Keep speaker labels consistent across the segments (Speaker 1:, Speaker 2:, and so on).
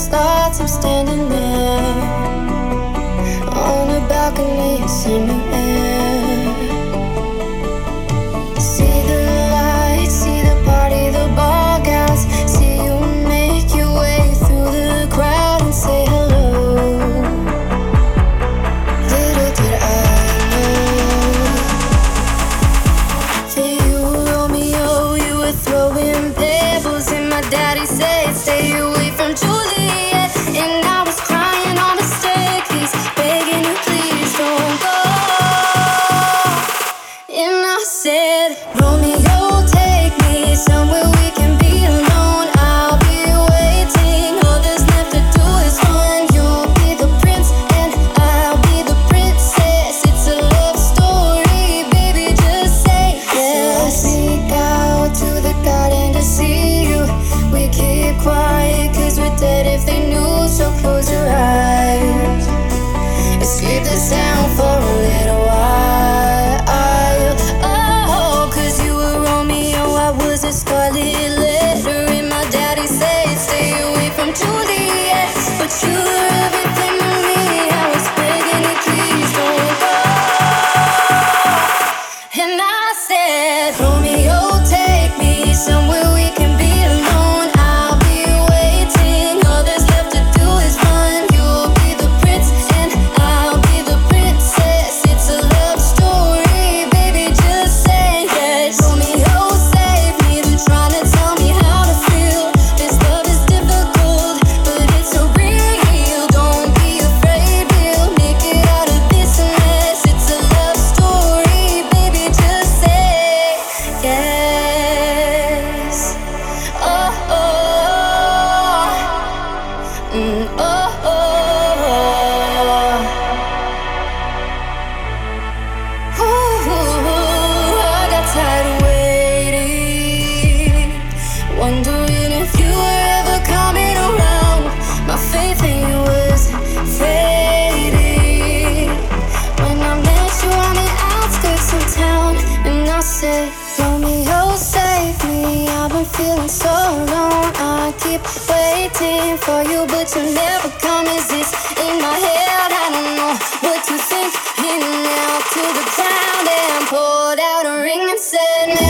Speaker 1: starts, I'm standing there. say, Romeo, save me. I've been feeling so alone. I keep waiting for you, but you never come. Is this in my head? I don't know what you think. In and out to the town and pulled out a ring and said.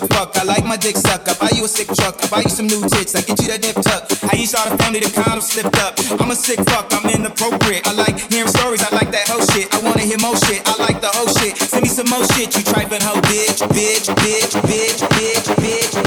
Speaker 2: quick. I like my dick suck I buy you a sick truck. I buy you some new tits. I get you that dip tuck. I you start a family that kind of slipped up. I'm a sick fuck. I'm inappropriate. I like hearing stories. I like that whole shit. I wanna hear more shit. I like the whole shit. Send me some more shit. You tripping hoe, bitch, bitch, bitch, bitch, bitch, bitch. bitch.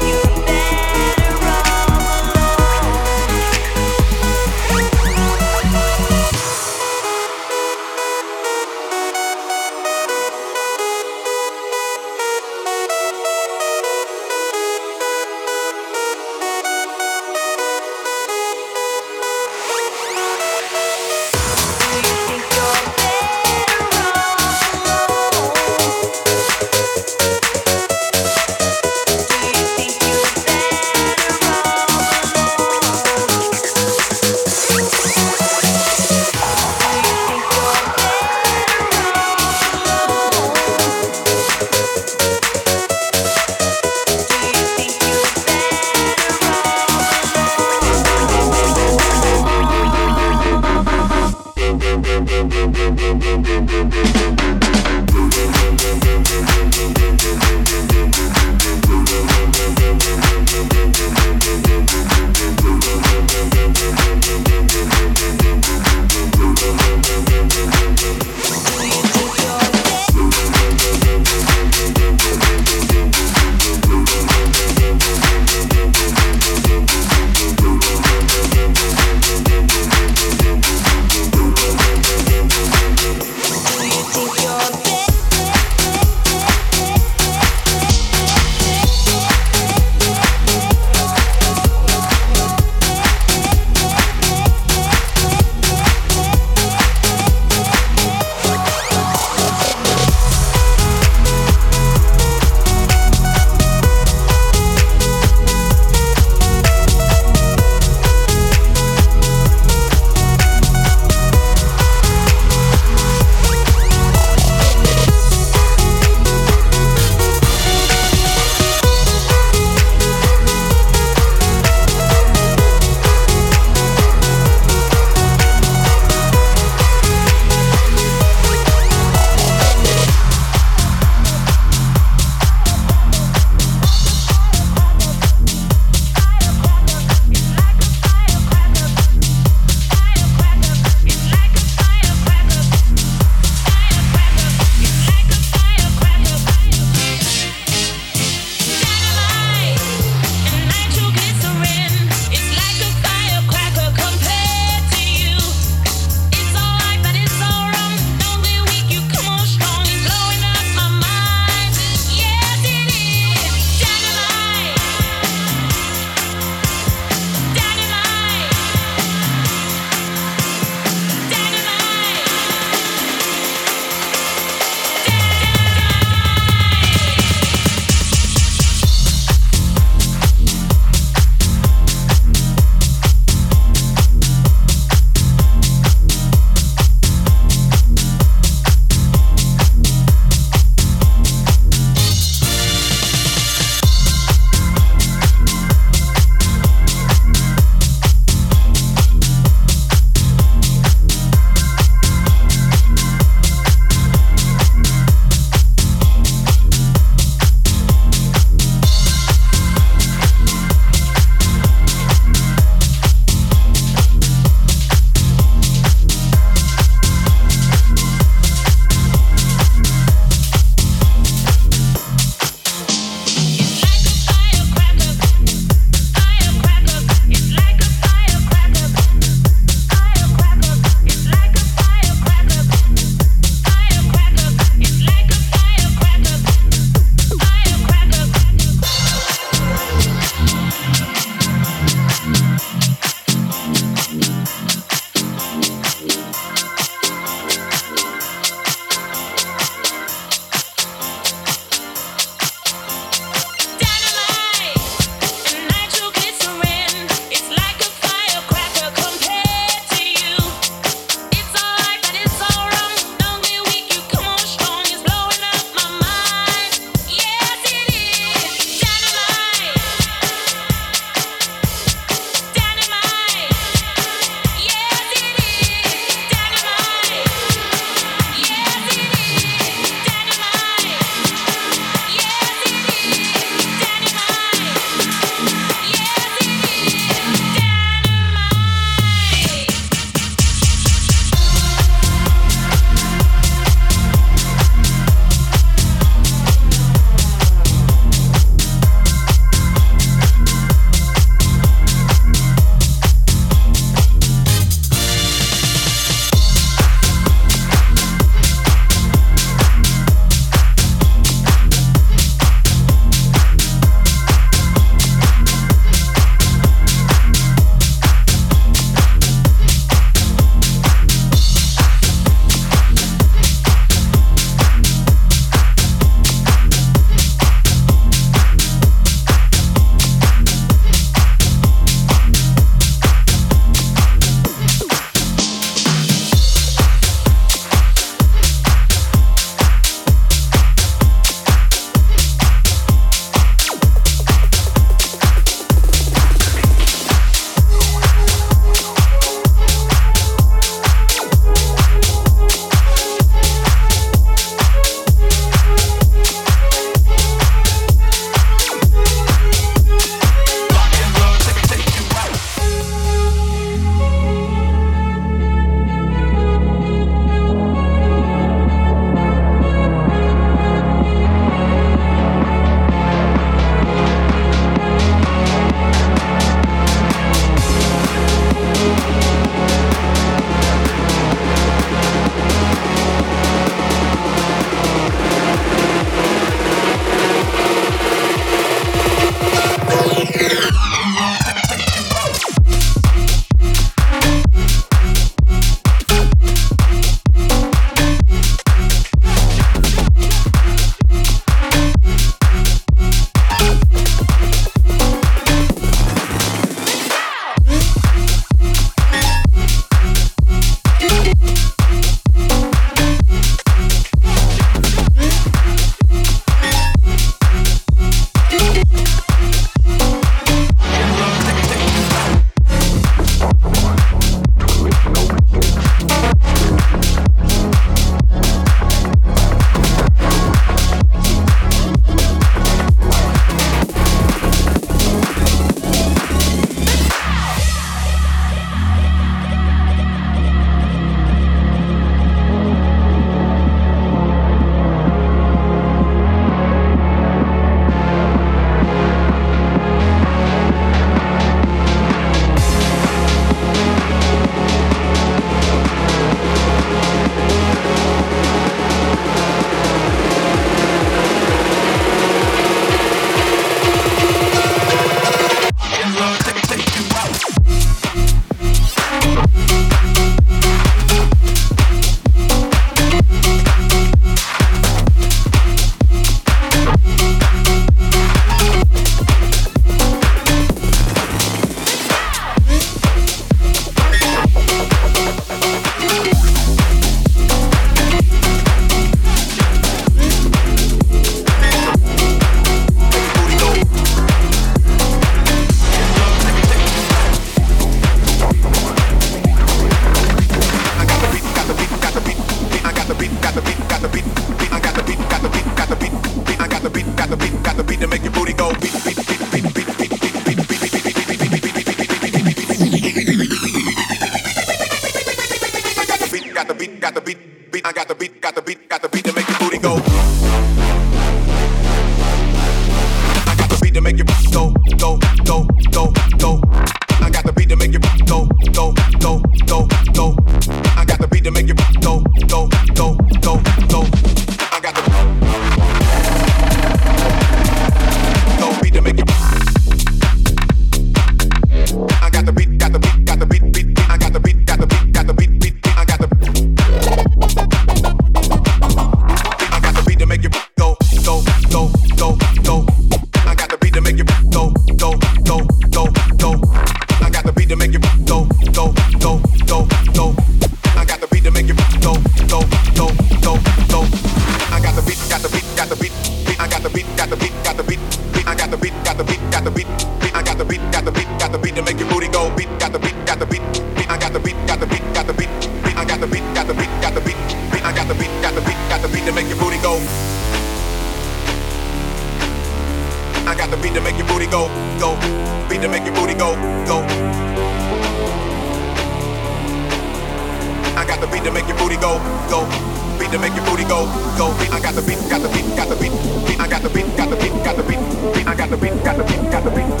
Speaker 1: beat, got the beat, got the beat.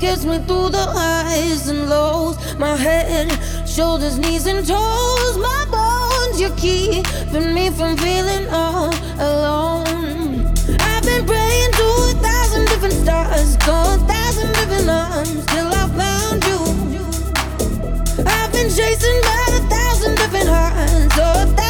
Speaker 1: gets me through the highs and lows. My head, shoulders, knees, and toes. My bones, you're keeping me from feeling all alone. I've been praying to a thousand different stars, to a thousand different arms, till I found you. I've been chasing by a thousand different hearts, to a oh,